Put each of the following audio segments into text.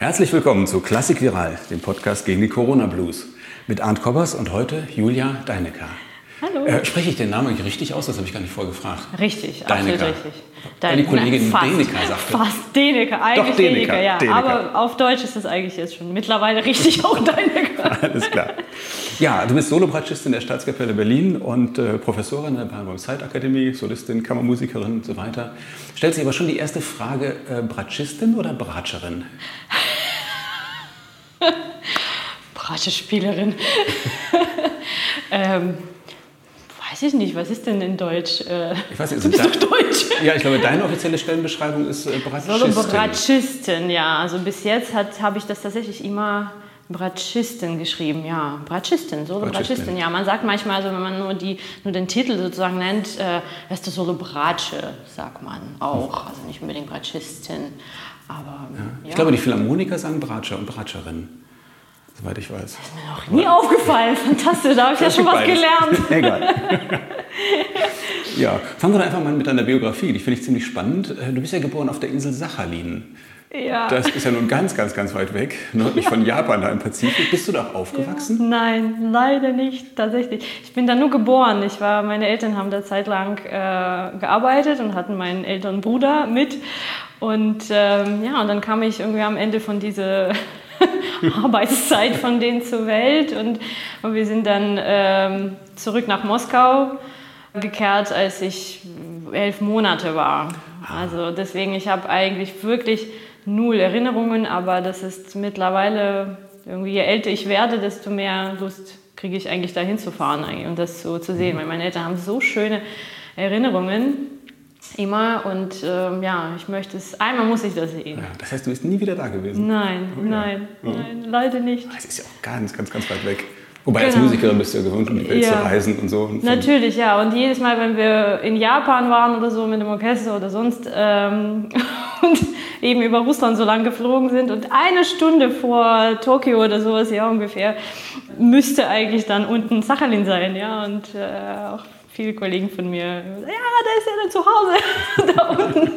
Herzlich willkommen zu Klassik Viral, dem Podcast gegen die Corona Blues. Mit Arndt Kobbers und heute Julia Deinecker. Hallo. Äh, spreche ich den Namen richtig aus? Das habe ich gar nicht vorgefragt. Richtig, Deinecker. absolut richtig. Weil die Kollegin fast, Deneker sagte. Fast Deneker, eigentlich Doch, Deneker, Deneker, ja. Deneker. Aber auf Deutsch ist es eigentlich jetzt schon mittlerweile richtig auch Deneker. Alles klar. Ja, du bist Solobratschistin der Staatskapelle Berlin und äh, Professorin der Bahnhof Zeitakademie, Solistin, Kammermusikerin und so weiter. Stellt sich aber schon die erste Frage, äh, Bratschistin oder Bratscherin? Bratespielerin. ähm, weiß ich nicht, was ist denn in Deutsch? Äh, Ich weiß nicht, du ist bist doch Deutsch. Ja, ich glaube, deine offizielle Stellenbeschreibung ist äh, Bratschistin. Solo Bratschistin, ja. Also bis jetzt habe ich das tatsächlich immer Bratschistin geschrieben, ja. Bratschistin, Solo Bratschistin. Bratschistin, ja. Man sagt manchmal, also wenn man nur, die, nur den Titel sozusagen nennt, äh, ist das Solo Bratsche, sagt man auch. Also nicht unbedingt Bratschistin, aber ja. Ich glaube, die Philharmoniker sagen Bratscher und Bratscherin, soweit ich weiß. mir noch nie aufgefallen. Fantastisch, da habe ich ja schon was beides. gelernt. Egal. ja, fangen wir doch einfach mal mit deiner Biografie. Die finde ich ziemlich spannend. Äh, Du bist ja geboren auf der Insel Sachalin. Ja. Das ist ja nun ganz, ganz, ganz weit weg, nördlich von Japan, da im Pazifik. Bist du da aufgewachsen? Nein, leider nicht, tatsächlich. Ich bin da nur geboren. Ich war, meine Eltern haben da zeitlang äh, gearbeitet und hatten meinen älteren Bruder mit. Und ähm, ja, und dann kam ich irgendwie am Ende von dieser Arbeitszeit von denen zur Welt und, und wir sind dann ähm, zurück nach Moskau gekehrt, als ich elf Monate war. Also deswegen, ich habe eigentlich wirklich null Erinnerungen, aber das ist mittlerweile irgendwie, je älter ich werde, desto mehr Lust kriege ich eigentlich dahin zu fahren und das so zu sehen, weil meine Eltern haben so schöne Erinnerungen immer und ähm, ja, ich möchte es, einmal muss ich das sehen. Ja, das heißt, du bist nie wieder da gewesen. Nein, Oh ja. nein, Ja. nein, leider nicht. Das ist ja auch ganz, ganz, ganz weit weg. Wobei als Genau. Musikerin bist du ja gewohnt, um die Welt Ja. zu reisen und so. Natürlich, ja. Und jedes Mal, wenn wir in Japan waren oder so mit dem Orchester oder sonst ähm, und eben über Russland so lang geflogen sind und eine Stunde vor Tokio oder sowas, ja ungefähr, müsste eigentlich dann unten Sachalin sein, ja. Und äh, auch viele Kollegen von mir, ja, da ist er dann zu Hause, da unten.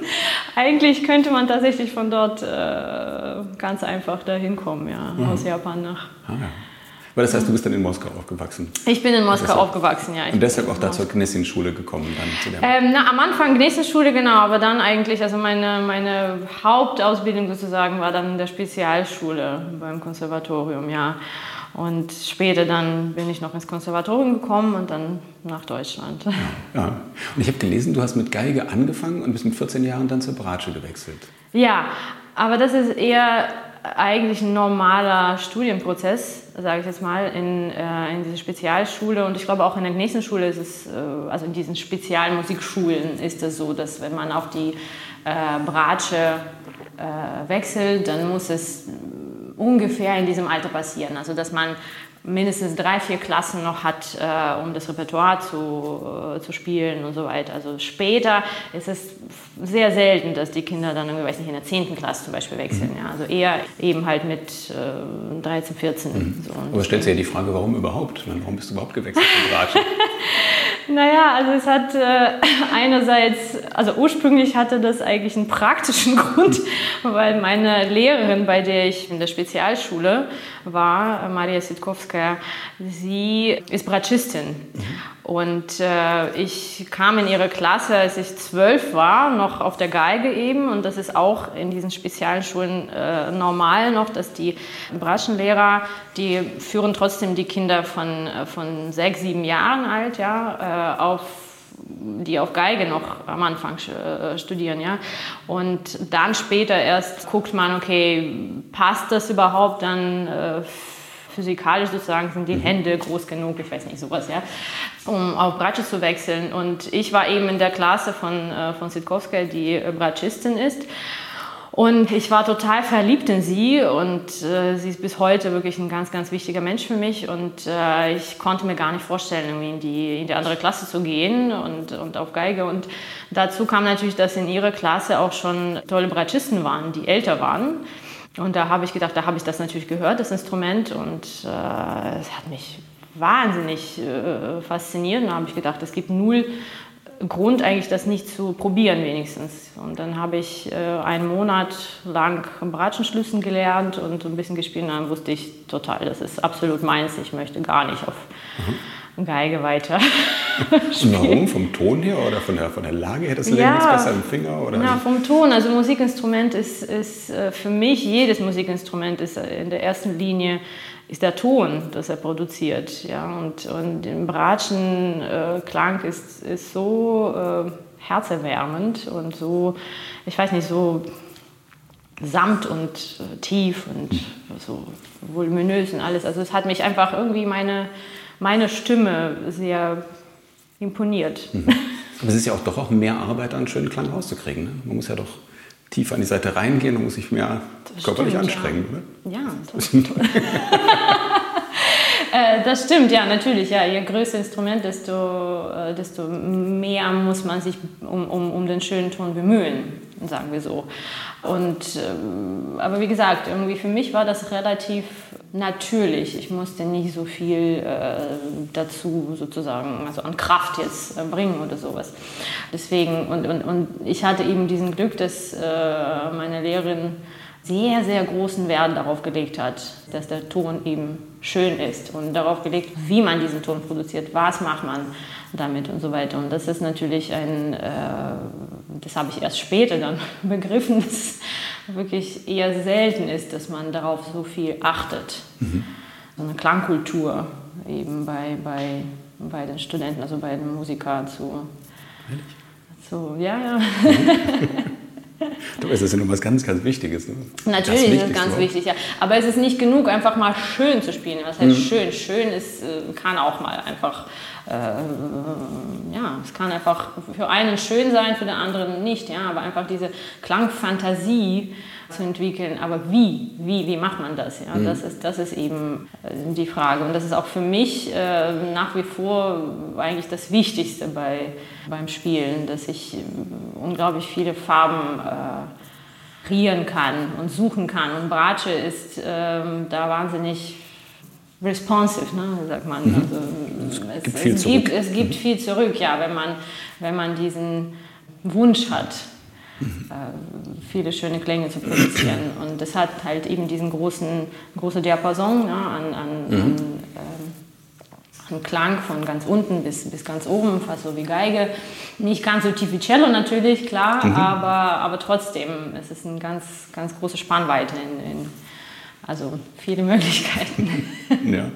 Eigentlich könnte man tatsächlich von dort äh, ganz einfach dahin kommen, ja, aus Japan nach. Ah, ja. Aber das heißt, du bist dann in Moskau aufgewachsen. Ich bin in Moskau Deshalb- aufgewachsen, ja. Und deshalb auch da zur Knessin-Schule gekommen. Dann Ähm, na, am Anfang Gnesen-Schule, genau, aber dann eigentlich, also meine, meine Hauptausbildung sozusagen war dann in der Spezialschule beim Konservatorium, ja. Und später dann bin ich noch ins Konservatorium gekommen und dann nach Deutschland. ja. Und ich habe gelesen, du hast mit Geige angefangen und bist mit 14 Jahren dann zur Bratsche gewechselt. Ja, aber das ist eher eigentlich ein normaler Studienprozess, sage ich jetzt mal, in, äh, in dieser Spezialschule. Und ich glaube auch in der nächsten Schule ist es, äh, also in diesen Spezialmusikschulen ist es so, dass wenn man auf die äh, Bratsche äh, wechselt, dann muss es ungefähr in diesem Alter passieren. Also dass man mindestens drei, vier Klassen noch hat, äh, um das Repertoire zu, äh, zu spielen und so weiter. Also später ist es sehr selten, dass die Kinder dann, irgendwie, weiß nicht, in der 10. Klasse zum Beispiel wechseln. Ja. Also eher eben halt mit äh, 13, 14. So. Und Aber stellt sich ja die Frage, warum überhaupt? Warum bist du überhaupt gewechselt zur Bratsche? Naja, also es hat äh, einerseits, also ursprünglich hatte das eigentlich einen praktischen Grund, weil meine Lehrerin, bei der ich in der Spezialschule war, äh, Maria Sitkowska, sie ist Bratschistin. Und äh, ich kam in ihre Klasse, als ich zwölf war, noch auf der Geige eben. Und das ist auch in diesen Spezialschulen äh, normal noch, dass die Bratschenlehrer, die führen trotzdem die Kinder von, äh, von sechs, sieben Jahren alt, ja, äh, auf die auf Geige noch am Anfang äh, studieren, ja. Und dann später erst guckt man, okay, passt das überhaupt dann äh, physikalisch sozusagen, sind die Hände groß genug, ich weiß nicht, sowas, ja, um auf Bratsche zu wechseln. Und ich war eben in der Klasse von, äh, von Sitkowska, die äh, Bratschistin ist. Und ich war total verliebt in sie und äh, sie ist bis heute wirklich ein ganz, ganz wichtiger Mensch für mich. Und äh, ich konnte mir gar nicht vorstellen, irgendwie in die, in die andere Klasse zu gehen und, und auf Geige. Und dazu kam natürlich, dass in ihrer Klasse auch schon tolle Bratschisten waren, die älter waren. Und da habe ich gedacht, da habe ich das natürlich gehört, das Instrument. Und äh, es hat mich wahnsinnig äh, fasziniert. Da habe ich gedacht, es gibt null Grund eigentlich, das nicht zu probieren wenigstens. Und dann habe ich äh, einen Monat lang Bratschenschlüssen gelernt und ein bisschen gespielt. Und dann wusste ich total, das ist absolut meins. Ich möchte gar nicht auf mhm. Geige weiter spielen. Warum? Vom Ton her oder von der, von der Lage her? Das ja, besser im Finger? Oder ja, vom Ton. Also Musikinstrument ist, ist äh, für mich, jedes Musikinstrument ist in der ersten Linie ist der Ton, das er produziert. Ja? Und, und im Bratschenklang äh, ist, ist so äh, herzerwärmend und so, ich weiß nicht, so samt und äh, tief und so voluminös und alles. Also es hat mich einfach irgendwie meine, meine Stimme sehr imponiert. Mhm. Aber es ist ja auch doch auch mehr Arbeit, einen schönen Klang rauszukriegen. Ne? Man muss ja doch tiefer an die Seite reingehen und muss sich mehr das körperlich stimmt, anstrengen. Ja, oder? ja das stimmt. Äh, das stimmt, ja, natürlich. Ja. Je größer Instrument, desto, äh, desto mehr muss man sich um, um, um den schönen Ton bemühen, sagen wir so. Und, ähm, aber wie gesagt, irgendwie für mich war das relativ natürlich. Ich musste nicht so viel äh, dazu sozusagen, also an Kraft jetzt äh, bringen oder sowas. Deswegen, und, und, und ich hatte eben diesen Glück, dass äh, meine Lehrerin sehr, sehr großen Wert darauf gelegt hat, dass der Ton eben schön ist und darauf gelegt, wie man diesen Ton produziert, was macht man damit und so weiter. Und das ist natürlich ein, äh, das habe ich erst später dann begriffen, dass es wirklich eher selten ist, dass man darauf so viel achtet. Mhm. So eine Klangkultur eben bei, bei, bei den Studenten, also bei den Musikern zu. Ehrlich? So, ja, ja. Du weißt, das ist ja nur was ganz, ganz Wichtiges. Ne? Natürlich das ist es ganz wichtig, ja. Aber es ist nicht genug, einfach mal schön zu spielen. Was heißt mhm. schön? Schön ist, äh, kann auch mal einfach, äh, ja, es kann einfach für einen schön sein, für den anderen nicht, ja. Aber einfach diese Klangfantasie zu entwickeln. Aber wie? Wie, wie macht man das? Ja? Mhm. Das, ist, das ist eben äh, die Frage. Und das ist auch für mich äh, nach wie vor eigentlich das Wichtigste bei, beim Spielen, dass ich äh, unglaublich viele Farben äh, kreieren kann und suchen kann. Und Bratsche ist äh, da wahnsinnig responsive, ne, sagt man. Mhm. Also, es, gibt, viel es, gibt, es gibt mhm. viel zurück, ja, wenn man, wenn man diesen Wunsch hat äh, viele schöne Klänge zu produzieren. Und das hat halt eben diesen großen, großen Diapason ne, an, an, mhm. an, äh, an, Klang von ganz unten bis, bis ganz oben, fast so wie Geige. Nicht ganz so tief wie Cello natürlich, klar, mhm. aber, aber trotzdem, es ist eine ganz, ganz große Spannweite in, in also viele Möglichkeiten. ja.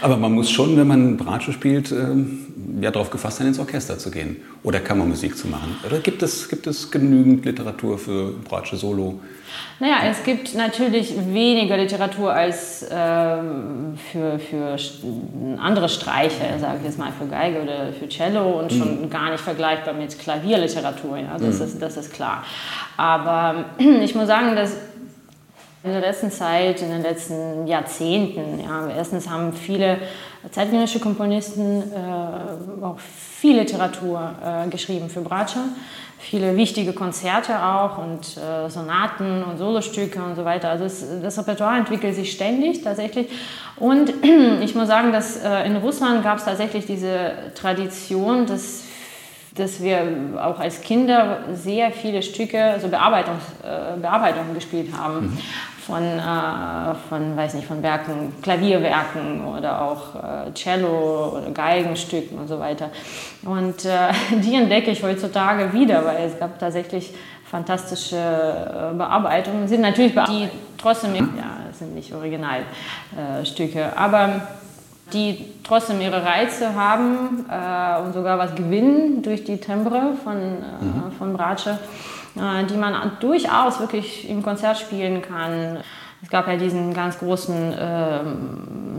Aber man muss schon, wenn man Bratsche spielt, ähm, ja, darauf gefasst sein, ins Orchester zu gehen oder Kammermusik zu machen. Oder gibt es, gibt es genügend Literatur für Bratsche Solo? Naja, es gibt natürlich weniger Literatur als ähm, für, für andere Streicher, sage ich jetzt mal, für Geige oder für Cello und schon mhm. gar nicht vergleichbar mit Klavierliteratur. Ja, das, mhm. ist, das ist klar. Aber ich muss sagen, dass in der letzten Zeit, in den letzten Jahrzehnten, ja, erstens haben viele zeitgenössische Komponisten äh, auch viel Literatur äh, geschrieben für Bratscher, viele wichtige Konzerte auch und äh, Sonaten und Solostücke und so weiter. Also es, das Repertoire entwickelt sich ständig tatsächlich. Und ich muss sagen, dass äh, in Russland gab es tatsächlich diese Tradition, dass dass wir auch als Kinder sehr viele Stücke, also Bearbeitungs, äh, Bearbeitungen gespielt haben. Mhm von, äh, von, weiß nicht, von Werken, Klavierwerken oder auch äh, Cello oder Geigenstücken und so weiter. Und äh, die entdecke ich heutzutage wieder, weil es gab tatsächlich fantastische äh, Bearbeitungen. Sind natürlich die trotzdem, ja, sind nicht Originalstücke, aber die trotzdem ihre Reize haben äh, und sogar was gewinnen durch die Timbre von, äh, mhm. von Bratsche. Äh, die man durchaus wirklich im Konzert spielen kann. Es gab ja diesen ganz großen äh,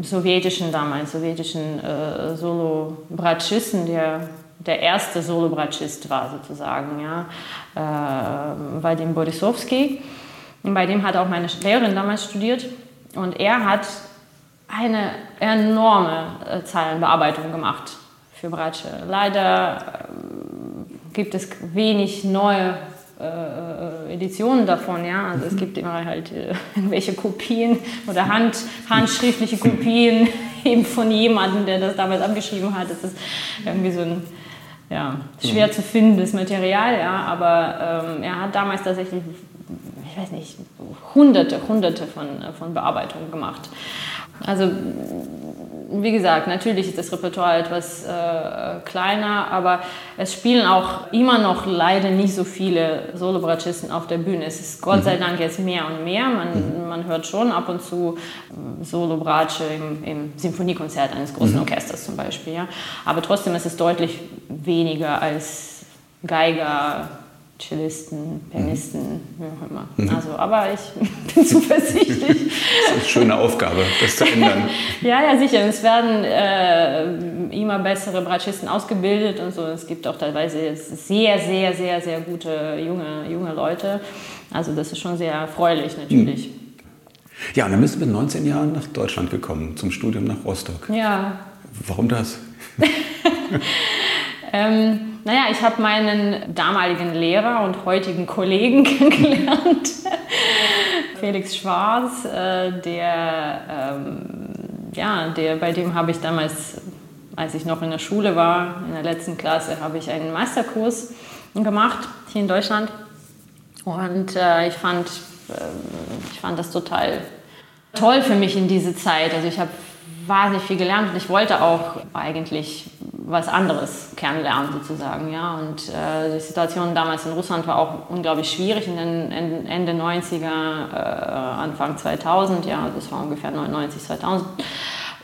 sowjetischen, damals sowjetischen äh, Solo-Bratschisten, der der erste Solo-Bratschist war sozusagen, ja, äh, bei dem Borisowski. Und bei dem hat auch meine Lehrerin damals studiert. Und er hat eine enorme äh, Zeilenbearbeitung gemacht für Bratsche. Leider äh, gibt es wenig neue äh, Editionen davon, ja. Also es gibt immer halt äh, irgendwelche Kopien oder Hand, handschriftliche Kopien eben von jemandem, der das damals abgeschrieben hat. Das ist irgendwie so ein ja, schwer mhm. zu findendes Material, ja, aber ähm, er hat damals tatsächlich, ich weiß nicht, hunderte, hunderte von, von Bearbeitungen gemacht. Also wie gesagt, natürlich ist das Repertoire etwas äh, kleiner, aber es spielen auch immer noch leider nicht so viele Solobratschisten auf der Bühne. Es ist Gott sei mhm. Dank jetzt mehr und mehr. Man, mhm. man hört schon ab und zu äh, Solobratsche im, im Symphoniekonzert eines großen mhm. Orchesters zum Beispiel. Ja. Aber trotzdem ist es deutlich weniger als Geiger, Cellisten, Pianisten, wie auch immer. Mhm. Also, aber ich bin zuversichtlich. das ist eine schöne Aufgabe, das zu ändern. ja, ja, sicher. Es werden äh, immer bessere Bratschisten ausgebildet und so. Es gibt auch teilweise sehr, sehr, sehr, sehr gute junge, junge Leute. Also das ist schon sehr erfreulich natürlich. Mhm. Ja, und dann bist du mit 19 Jahren nach Deutschland gekommen, zum Studium nach Rostock. Ja. Warum das? ähm, naja, ich habe meinen damaligen Lehrer und heutigen Kollegen kennengelernt. Felix Schwarz, äh, der, ähm, ja, der, bei dem habe ich damals, als ich noch in der Schule war, in der letzten Klasse, habe ich einen Meisterkurs gemacht hier in Deutschland. Und äh, ich, fand, äh, ich fand das total toll für mich in diese Zeit. Also ich habe wahnsinnig viel gelernt und ich wollte auch eigentlich was anderes kennenlernen sozusagen. Ja? Und äh, die Situation damals in Russland war auch unglaublich schwierig in den Ende 90er, äh, Anfang 2000, ja, das war ungefähr 99, 2000.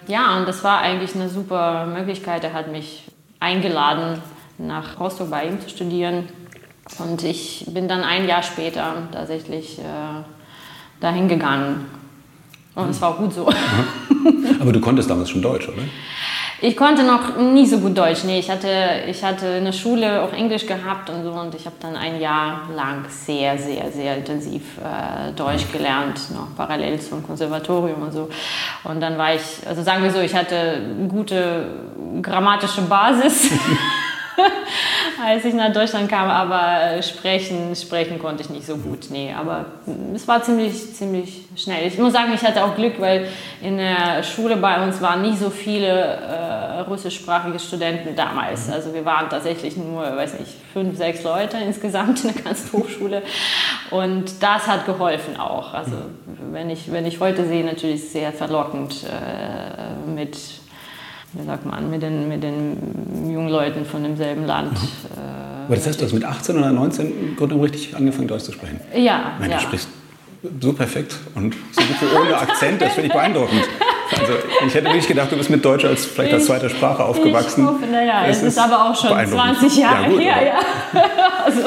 Ja, und das war eigentlich eine super Möglichkeit. Er hat mich eingeladen, nach Rostock bei ihm zu studieren. Und ich bin dann ein Jahr später tatsächlich äh, dahin gegangen. Und es war auch gut so. Aber du konntest damals schon Deutsch, oder? Ich konnte noch nie so gut Deutsch. Nee, ich hatte, ich hatte in der Schule auch Englisch gehabt und so und ich habe dann ein Jahr lang sehr, sehr, sehr intensiv äh, Deutsch gelernt, noch parallel zum Konservatorium und so. Und dann war ich, also sagen wir so, ich hatte gute grammatische Basis. als ich nach Deutschland kam, aber sprechen, sprechen konnte ich nicht so gut. Nee, aber es war ziemlich, ziemlich schnell. Ich muss sagen, ich hatte auch Glück, weil in der Schule bei uns waren nicht so viele äh, russischsprachige Studenten damals. Mhm. Also wir waren tatsächlich nur, weiß nicht, fünf, sechs Leute insgesamt in der ganzen Hochschule. Und das hat geholfen auch. Also mhm. wenn ich, wenn ich heute sehe, natürlich sehr verlockend äh, mit wie sagt man, mit den, mit den jungen Leuten von demselben Land. Mhm. Aber das heißt, du hast mit 18 oder 19 im Grunde richtig angefangen, Deutsch zu sprechen? Ja. Meine, ja. Du sprichst so perfekt und so gut ohne Akzent, das finde ich beeindruckend. Also ich hätte wirklich gedacht, du bist mit Deutsch als vielleicht als zweite Sprache aufgewachsen. Ich hoffe, naja, es ist, ist aber auch schon 20 Jahre ja, gut, her, ja. Also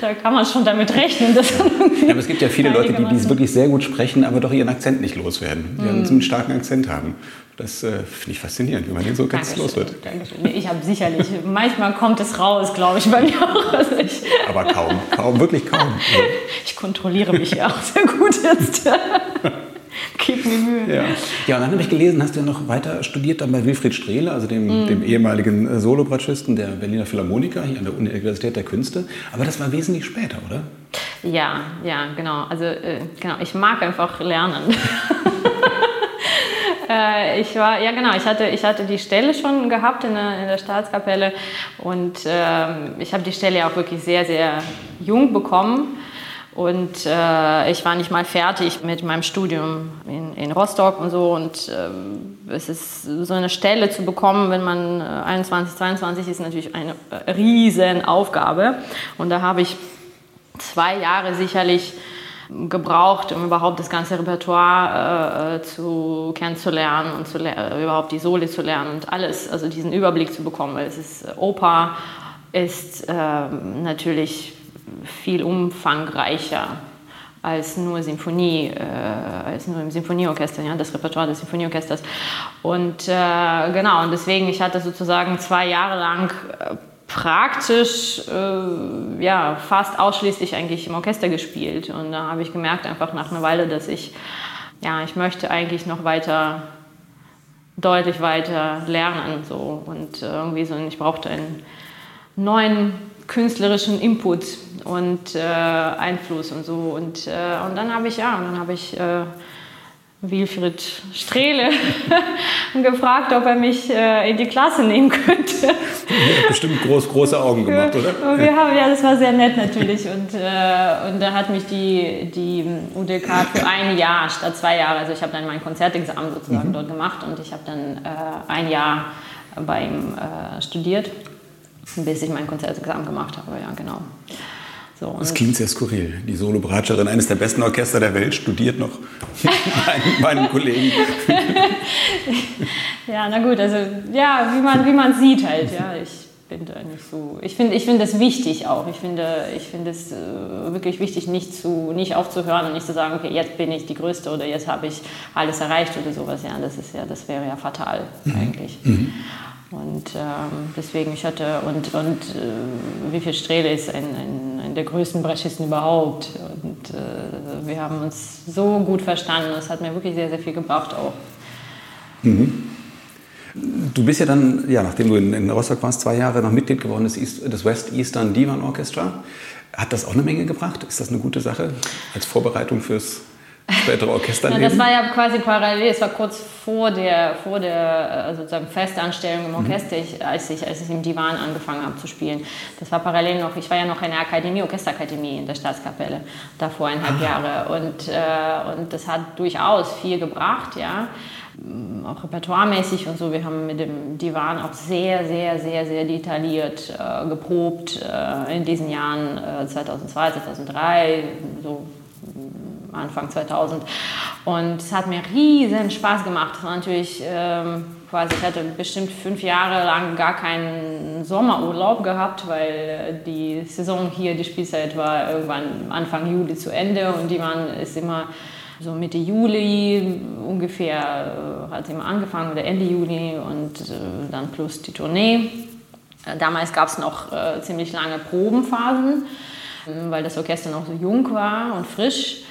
da kann man schon damit rechnen. Dass ja. aber es gibt ja viele Leute, die, die wirklich sehr gut sprechen, aber doch ihren Akzent nicht loswerden. Die mm. einen starken Akzent haben. Das äh, finde ich faszinierend, wie man den so ganz los wird. Ich habe sicherlich, manchmal kommt es raus, glaube ich, bei mir auch. Also ich Aber kaum, kaum, wirklich kaum. Ich kontrolliere mich ja auch sehr gut jetzt. Gib mir Mühe. Ja. ja, und dann habe ich gelesen, hast du ja noch weiter studiert dann bei Wilfried Strehle, also dem, mm. dem ehemaligen äh, Solobratschisten der Berliner Philharmoniker hier an der Universität der Künste. Aber das war wesentlich später, oder? Ja, ja, genau. Also äh, genau, ich mag einfach lernen. Äh, ich war, ja genau, ich hatte, ich hatte die Stelle schon gehabt in der, in der Staatskapelle und ähm, ich habe die Stelle auch wirklich sehr, sehr jung bekommen. Und äh, ich war nicht mal fertig mit meinem Studium in, in Rostock und so. Und äh, es ist so eine Stelle zu bekommen, wenn man 21, äh, 22 ist, natürlich eine äh, riesen Aufgabe. Und da habe ich zwei Jahre sicherlich gebraucht, um überhaupt das ganze Repertoire äh, zu kennenzulernen und zu äh, überhaupt die Soli zu lernen und alles, also diesen Überblick zu bekommen, weil es ist äh, Oper ist äh, natürlich viel umfangreicher als nur Symphonie, äh, als nur im Symphonieorchester, ja, das Repertoire des Symphonieorchesters. Und äh, genau, und deswegen, ich hatte sozusagen zwei Jahre lang praktisch äh, ja, fast ausschließlich eigentlich im Orchester gespielt. Und da habe ich gemerkt, einfach nach einer Weile, dass ich, ja, ich möchte eigentlich noch weiter, deutlich weiter lernen. So. Und irgendwie so, ich brauchte einen neuen künstlerischen Input und äh, Einfluss und so. Und, äh, und dann habe ich, ja, dann habe ich äh, Wilfried Strehle gefragt, ob er mich äh, in die Klasse nehmen könnte. Ja, bestimmt groß, große Augen gemacht, oder? Und wir haben, ja, das war sehr nett natürlich. Und, äh, und da hat mich die, die UDK für ein Jahr statt zwei Jahre, also ich habe dann mein Konzertexamen sozusagen mhm. dort gemacht und ich habe dann äh, ein Jahr bei ihm studiert, bis ich mein Konzertexamen gemacht habe. Ja, genau. So, das klingt sehr skurril. Die Solo-Bratscherin eines der besten Orchester der Welt studiert noch meinen, meinen Kollegen. ja, na gut, also ja, wie man, wie man sieht halt. Ja, ich bin da nicht so. Ich finde ich find das wichtig auch. Ich finde, ich finde es äh, wirklich wichtig, nicht, zu, nicht aufzuhören und nicht zu sagen, okay, jetzt bin ich die Größte oder jetzt habe ich alles erreicht oder sowas. Ja, das ist ja, das wäre ja fatal mhm. eigentlich. Mhm. Und ähm, deswegen, ich hatte, und, und äh, wie viel Strehle ist ein, ein, ein der größten Bratschisten überhaupt. Und äh, wir haben uns so gut verstanden. Das hat mir wirklich sehr, sehr viel gebracht auch. Mhm. Du bist ja dann, ja, nachdem du in, in Rostock warst, zwei Jahre noch Mitglied geworden des, East, des West Eastern Divan Orchestra. Hat das auch eine Menge gebracht? Ist das eine gute Sache als Vorbereitung fürs spätere Orchesterleben? Ja, das war ja quasi parallel, es war kurz vor der, vor der äh, sozusagen Festanstellung im Orchester, mhm. ich, als, ich, als ich im Divan angefangen habe zu spielen. Das war parallel noch, ich war ja noch in der Akademie, Orchesterakademie in der Staatskapelle, da vor eineinhalb ah. Jahre. Und, äh, und das hat durchaus viel gebracht, ja auch repertoiremäßig und so. Wir haben mit dem Divan auch sehr, sehr, sehr, sehr detailliert äh, geprobt äh, in diesen Jahren äh, 2002, 2003, so Anfang 2000. Und es hat mir riesen Spaß gemacht. Natürlich ähm, quasi, ich hatte bestimmt fünf Jahre lang gar keinen Sommerurlaub gehabt, weil die Saison hier, die Spielzeit war irgendwann Anfang Juli zu Ende und die man ist immer so Mitte Juli ungefähr äh, hat es immer angefangen oder Ende Juli und äh, dann plus die Tournee. Äh, damals gab es noch äh, ziemlich lange Probenphasen, weil das Orchester noch so jung war und frisch.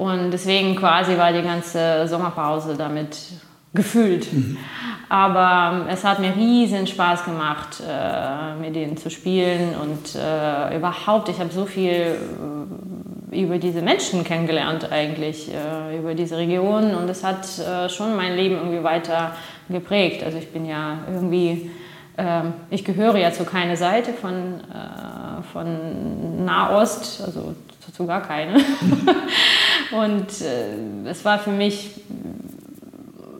Und deswegen quasi war die ganze Sommerpause damit gefüllt. Mhm. Aber es hat mir riesen Spaß gemacht, äh, mit denen zu spielen und äh, überhaupt, ich habe so viel äh, über diese Menschen kennengelernt eigentlich, äh, über diese Region und es hat äh, schon mein Leben irgendwie weiter geprägt. Also ich bin ja irgendwie, ähm, ich gehöre ja zu keiner Seite von, äh, von Nahost, also zu gar keine. Und äh, es war für mich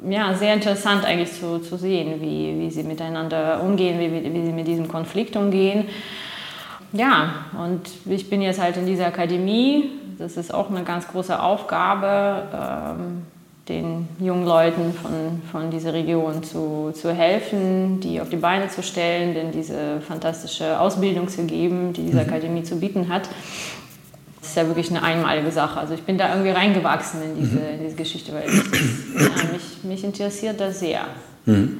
ja, sehr interessant eigentlich zu, zu sehen, wie, wie sie miteinander umgehen, wie, wie sie mit diesem Konflikt umgehen. Ja, und ich bin jetzt halt in dieser Akademie. Das ist auch eine ganz große Aufgabe, ähm, den jungen Leuten von, von dieser Region zu, zu helfen, die auf die Beine zu stellen, denn diese fantastische Ausbildung zu geben, die diese mhm. Akademie zu bieten hat. Das ist ja wirklich eine einmalige Sache. Also ich bin da irgendwie reingewachsen in diese, mhm. in diese Geschichte, weil das, ja, mich, mich interessiert das sehr. Mhm.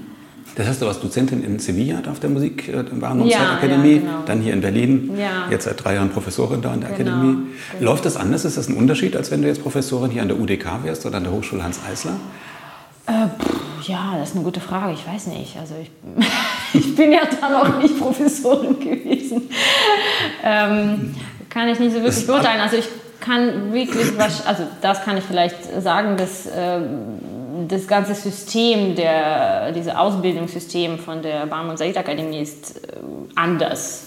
Das heißt, du warst Dozentin in Sevilla auf der Musik, äh, Wahrnehmungszeitakademie, ja, genau. dann hier in Berlin, ja. jetzt seit drei Jahren Professorin da an der genau, Akademie. Genau. Läuft das anders? Ist das ein Unterschied, als wenn du jetzt Professorin hier an der UDK wärst oder an der Hochschule Hans Eisler? Äh, pff, ja, das ist eine gute Frage. Ich weiß nicht. Also ich, ich bin ja da noch nicht Professorin gewesen. Ähm, kann ich nicht so wirklich beurteilen. Also ich kann wirklich, was, also das kann ich vielleicht sagen, dass äh, das ganze System, der, dieses Ausbildungssystem von der Barm und Said Akademie ist äh, anders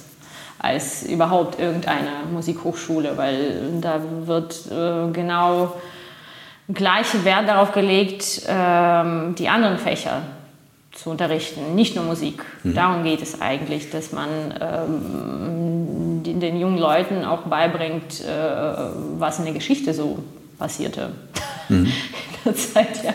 als überhaupt irgendeine Musikhochschule, weil da wird äh, genau gleiche Wert darauf gelegt, ähm, die anderen Fächer zu unterrichten, nicht nur Musik. Mhm. Darum geht es eigentlich, dass man ähm, den jungen Leuten auch beibringt, äh, was in der Geschichte so passierte. Mhm. In der Zeit, ja.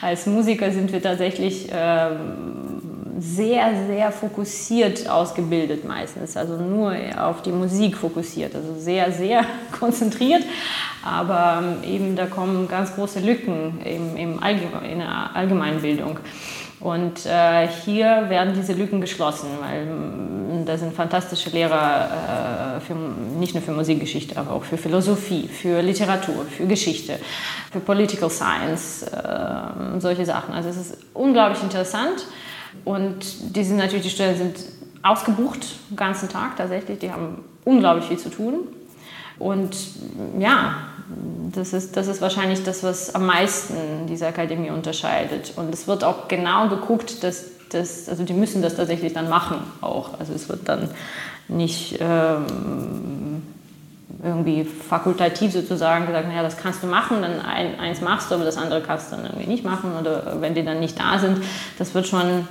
Als Musiker sind wir tatsächlich ähm, sehr, sehr fokussiert ausgebildet meistens, also nur auf die Musik fokussiert, also sehr, sehr konzentriert, aber ähm, eben da kommen ganz große Lücken im, im Allgemein, in der Allgemeinbildung. Und äh, hier werden diese Lücken geschlossen, weil mm, da sind fantastische Lehrer, äh, für, nicht nur für Musikgeschichte, aber auch für Philosophie, für Literatur, für Geschichte, für Political Science, äh, solche Sachen. Also es ist unglaublich interessant und die sind natürlich, die Stellen sind ausgebucht, den ganzen Tag tatsächlich, die haben unglaublich viel zu tun. Und ja, das ist, das ist wahrscheinlich das, was am meisten diese Akademie unterscheidet. Und es wird auch genau geguckt, dass das, also die müssen das tatsächlich dann machen auch. Also es wird dann nicht ähm, irgendwie fakultativ sozusagen gesagt, naja, das kannst du machen, dann ein, eins machst du, aber das andere kannst du dann irgendwie nicht machen. Oder wenn die dann nicht da sind, das wird schon,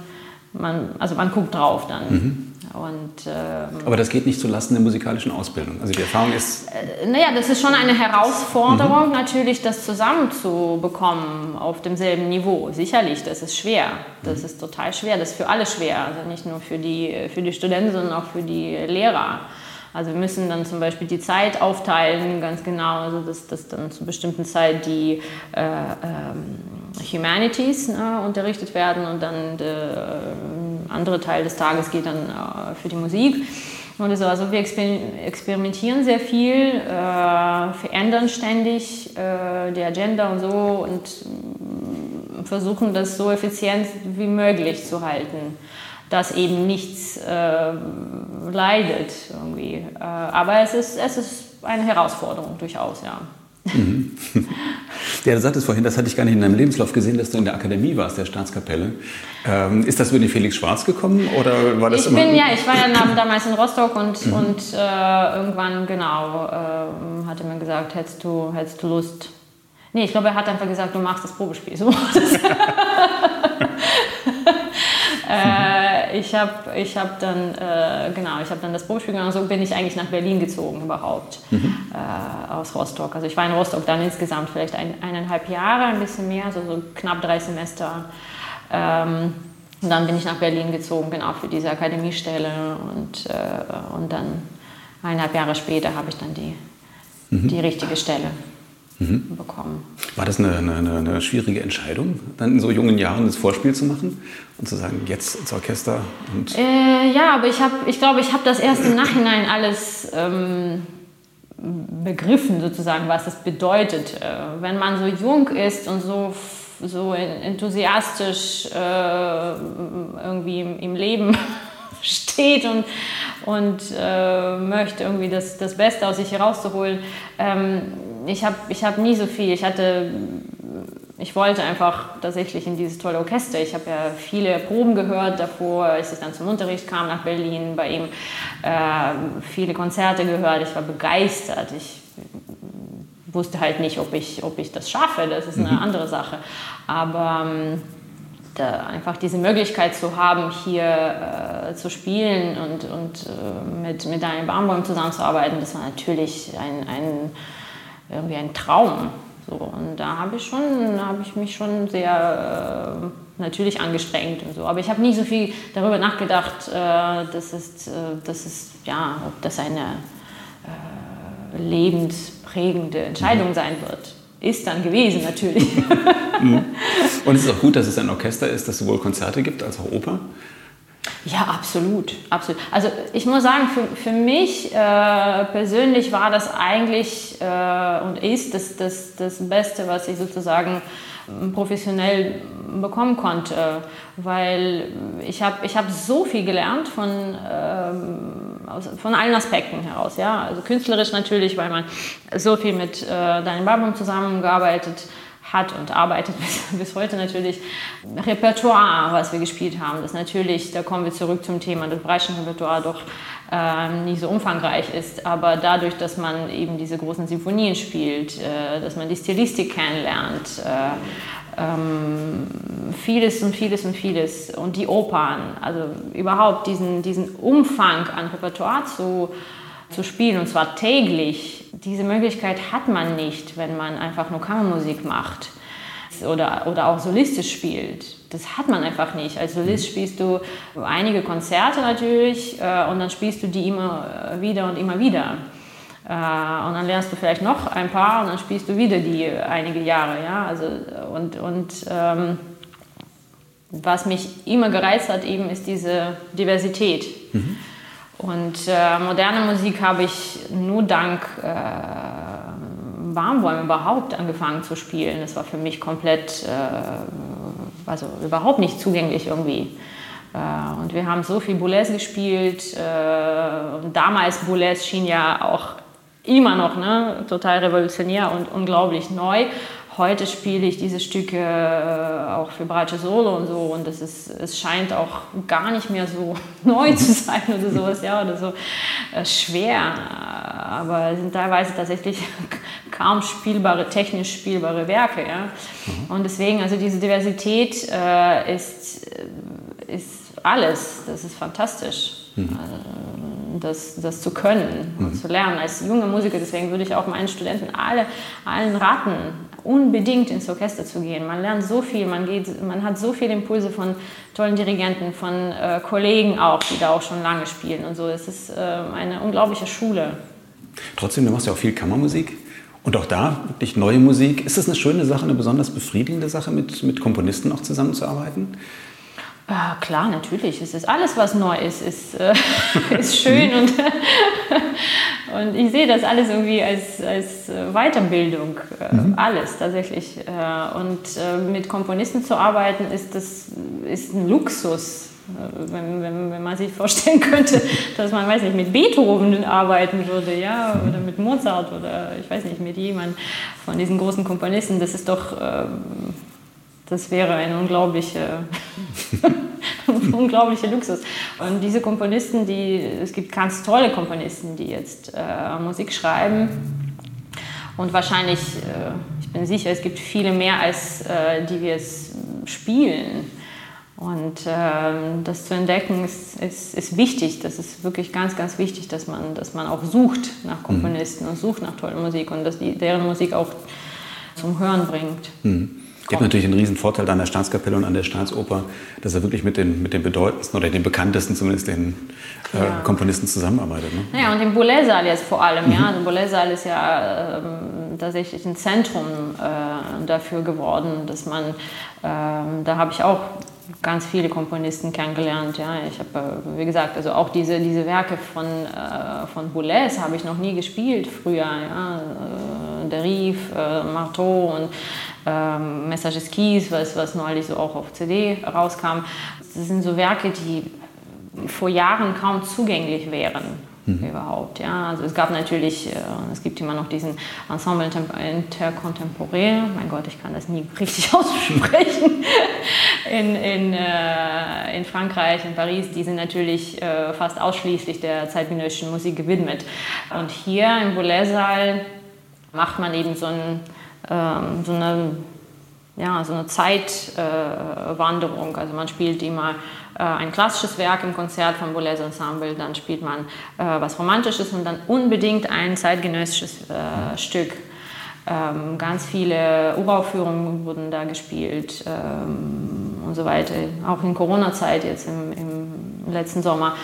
man, also man guckt drauf dann. Mhm. Und, ähm, Aber das geht nicht zulasten der musikalischen Ausbildung. Also die Erfahrung ist. Äh, naja, das ist schon eine Herausforderung, mhm. natürlich das zusammenzubekommen auf demselben Niveau. Sicherlich, das ist schwer. Das mhm. ist total schwer. Das ist für alle schwer. Also nicht nur für die, für die Studenten, sondern auch für die Lehrer. Also wir müssen dann zum Beispiel die Zeit aufteilen, ganz genau, also dass, dass dann zu bestimmten Zeit die äh, ähm, Humanities ne, unterrichtet werden und dann der äh, andere Teil des Tages geht dann äh, für die Musik. Und so. Also wir experimentieren sehr viel, äh, verändern ständig äh, die Agenda und so und mm, versuchen das so effizient wie möglich zu halten dass eben nichts äh, leidet irgendwie. Aber es ist, es ist eine Herausforderung durchaus, ja. Mhm. Ja, du sagtest vorhin, das hatte ich gar nicht in deinem Lebenslauf gesehen, dass du in der Akademie warst, der Staatskapelle. Ähm, ist das über den Felix Schwarz gekommen oder war das ich immer? Bin, ja, ich war ja damals in Rostock und, mhm. und äh, irgendwann, genau, äh, hatte mir gesagt, hättest du, hättest du Lust. Nee, ich glaube, er hat einfach gesagt, du machst das Probespiel. So. äh, ich habe ich hab dann, äh, genau, ich habe dann das Probespiel gemacht und so bin ich eigentlich nach Berlin gezogen überhaupt, mhm. äh, aus Rostock. Also ich war in Rostock dann insgesamt vielleicht ein, eineinhalb Jahre, ein bisschen mehr, also so knapp drei Semester. Ähm, und dann bin ich nach Berlin gezogen, genau, für diese Akademiestelle und, äh, und dann eineinhalb Jahre später habe ich dann die, mhm. die richtige Stelle mhm. bekommen. War das eine, eine, eine, schwierige Entscheidung, dann in so jungen Jahren das Vorspiel zu machen und zu sagen, jetzt ins Orchester? Und äh, ja, aber ich, hab, ich glaube, ich habe das erst im Nachhinein alles ähm, begriffen, sozusagen, was das bedeutet. Äh, wenn man so jung ist und so so enthusiastisch äh, irgendwie im, im Leben steht und, und äh, möchte irgendwie das, das Beste aus sich herauszuholen. Ähm, ich habe ich hab nie so viel. Ich hatte, ich wollte einfach tatsächlich in dieses tolle Orchester. Ich habe ja viele Proben gehört davor, als ich dann zum Unterricht kam nach Berlin, bei ihm äh, viele Konzerte gehört. Ich war begeistert. Ich wusste halt nicht, ob ich, ob ich das schaffe. Das ist eine mhm. andere Sache. Aber ähm, da einfach diese Möglichkeit zu haben, hier äh, zu spielen und, und äh, mit, mit Daniel Baumbaum zusammenzuarbeiten, das war natürlich ein, ein irgendwie ein Traum. So, und da habe ich schon, habe ich mich schon sehr äh, natürlich angestrengt und so. Aber ich habe nie so viel darüber nachgedacht, äh, dass es, äh, dass es, ja, ob das eine äh, lebensprägende Entscheidung mhm. sein wird. Ist dann gewesen natürlich. Mhm. und es ist auch gut, dass es ein Orchester ist, das sowohl Konzerte gibt als auch Oper. Ja, absolut, absolut. Also ich muss sagen, für, für mich äh, persönlich war das eigentlich äh, und ist das, das, das Beste, was ich sozusagen ähm, professionell bekommen konnte, weil ich habe ich hab so viel gelernt von, ähm, aus, von allen Aspekten heraus. Ja? Also künstlerisch natürlich, weil man so viel mit äh, Daniel Barbum zusammengearbeitet hat hat und arbeitet bis, bis heute natürlich. Repertoire, was wir gespielt haben, das natürlich, da kommen wir zurück zum Thema, das Breitschen Repertoire doch ähm, nicht so umfangreich ist, aber dadurch, dass man eben diese großen Sinfonien spielt, äh, dass man die Stilistik kennenlernt, äh, ähm, vieles und vieles und vieles und die Opern, also überhaupt diesen, diesen Umfang an Repertoire zu zu spielen und zwar täglich. Diese Möglichkeit hat man nicht, wenn man einfach nur Kammermusik macht oder, oder auch solistisch spielt. Das hat man einfach nicht. Als Solist mhm. spielst du einige Konzerte natürlich äh, und dann spielst du die immer wieder und immer wieder. Äh, und dann lernst du vielleicht noch ein paar und dann spielst du wieder die einige Jahre. Ja? Also, und und ähm, was mich immer gereizt hat, eben ist diese Diversität. Mhm. Und äh, moderne Musik habe ich nur dank äh, Warmwollen überhaupt angefangen zu spielen. Das war für mich komplett, äh, also überhaupt nicht zugänglich irgendwie. Äh, und wir haben so viel Boulez gespielt. Äh, damals Boulez schien ja auch immer noch ne, total revolutionär und unglaublich neu. Heute spiele ich diese Stücke äh, auch für Bratsche Solo und so und es, ist, es scheint auch gar nicht mehr so neu zu sein oder sowas, ja, oder so äh, schwer. Aber es sind teilweise tatsächlich kaum spielbare, technisch spielbare Werke. Ja. Mhm. Und deswegen, also diese Diversität äh, ist, äh, ist alles, das ist fantastisch. Mhm. Also, das, das zu können und mhm. zu lernen als junger Musiker. Deswegen würde ich auch meinen Studenten alle, allen raten, unbedingt ins Orchester zu gehen. Man lernt so viel, man, geht, man hat so viele Impulse von tollen Dirigenten, von äh, Kollegen auch, die da auch schon lange spielen und so. Es ist äh, eine unglaubliche Schule. Trotzdem, du machst ja auch viel Kammermusik. Und auch da wirklich neue Musik. Ist das eine schöne Sache, eine besonders befriedigende Sache, mit, mit Komponisten auch zusammenzuarbeiten? Ah, klar, natürlich. Es ist alles, was neu ist, ist, äh, ist schön und, und ich sehe das alles irgendwie als, als Weiterbildung. Äh, mhm. Alles tatsächlich. Äh, und äh, mit Komponisten zu arbeiten, ist, das, ist ein Luxus. Äh, wenn, wenn, wenn man sich vorstellen könnte, dass man, weiß nicht, mit Beethoven arbeiten würde, ja, oder mit Mozart oder ich weiß nicht, mit jemandem von diesen großen Komponisten, das ist doch das wäre ein unglaublicher, unglaublicher Luxus. Und diese Komponisten, die, es gibt ganz tolle Komponisten, die jetzt äh, Musik schreiben. Und wahrscheinlich, äh, ich bin sicher, es gibt viele mehr, als äh, die wir es spielen. Und ähm, das zu entdecken ist, ist, ist, wichtig. Das ist wirklich ganz, ganz wichtig, dass man, dass man auch sucht nach Komponisten mhm. und sucht nach toller Musik und dass die, deren Musik auch zum Hören bringt. Mhm. Es gibt natürlich einen riesen Vorteil an der Staatskapelle und an der Staatsoper, dass er wirklich mit den, mit den bedeutendsten oder den bekanntesten zumindest den äh, ja. Komponisten zusammenarbeitet. Ne? Naja, und im Boulez-Saal jetzt vor allem. Mhm. Ja? Also Boulez-Saal ist ja äh, tatsächlich ein Zentrum äh, dafür geworden, dass man, ähm, da habe ich auch ganz viele Komponisten kennengelernt. Ja. Ich habe, äh, wie gesagt, also auch diese, diese Werke von, äh, von Boulez habe ich noch nie gespielt früher. Ja. Äh, Derive, äh, Marteau und ähm, Messages Keys, was, was neulich so auch auf CD rauskam. Das sind so Werke, die vor Jahren kaum zugänglich wären. Mhm. Überhaupt, ja. Also es gab natürlich, äh, es gibt immer noch diesen Ensemble Intercontemporain, mein Gott, ich kann das nie richtig aussprechen, in, in, äh, in Frankreich, in Paris, die sind natürlich äh, fast ausschließlich der zeitgenössischen Musik gewidmet. Und hier im Boulez-Saal macht man eben so ein ähm, so eine ja, so eine Zeitwanderung. Äh, also man spielt immer äh, ein klassisches Werk im Konzert vom Boulez Ensemble, dann spielt man äh, was Romantisches und dann unbedingt ein zeitgenössisches äh, Stück. Ähm, ganz viele Uraufführungen wurden da gespielt ähm, und so weiter. Auch in Corona-Zeit jetzt im, im letzten Sommer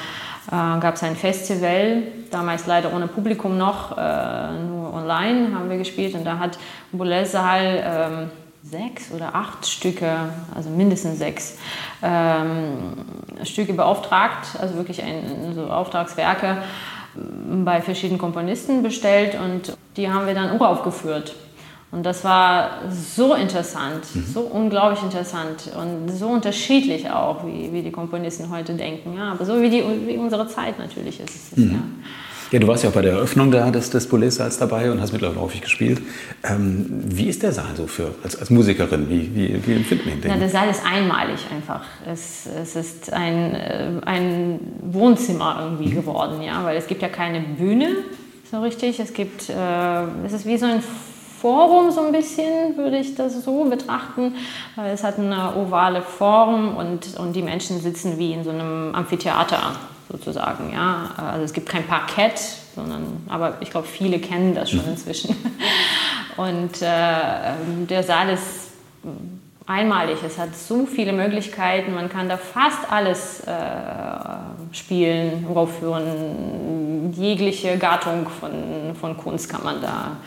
gab es ein Festival, damals leider ohne Publikum noch, äh, nur online haben wir gespielt und da hat Boulez Saal ähm, sechs oder acht Stücke, also mindestens sechs ähm, Stücke beauftragt, also wirklich ein, so Auftragswerke bei verschiedenen Komponisten bestellt und die haben wir dann uraufgeführt. Und das war so interessant, mhm. so unglaublich interessant und so unterschiedlich auch, wie, wie die Komponisten heute denken. Ja, aber so wie, die, wie unsere Zeit natürlich ist es. Mhm. Ja. Ja, du warst ja auch bei der Eröffnung da des, des Boulez-Saals dabei und hast mittlerweile häufig gespielt. Ähm, wie ist der Saal so für, als, als Musikerin? Wie, wie, wie empfinden ihn den? Ja, der Saal ist einmalig einfach. Es, es ist ein, äh, ein Wohnzimmer irgendwie mhm. geworden, ja, weil es gibt ja keine Bühne so richtig. Es gibt, äh, es ist wie so ein Forum so ein bisschen, würde ich das so betrachten, weil es hat eine ovale Form und, und die Menschen sitzen wie in so einem Amphitheater sozusagen. Ja? Also es gibt kein Parkett, sondern, aber ich glaube, viele kennen das schon mhm. inzwischen. Und äh, ähm, der Saal ist einmalig. Es hat so viele Möglichkeiten. Man kann da fast alles äh, spielen, aufführen. Jegliche Gattung von, von Kunst kann man da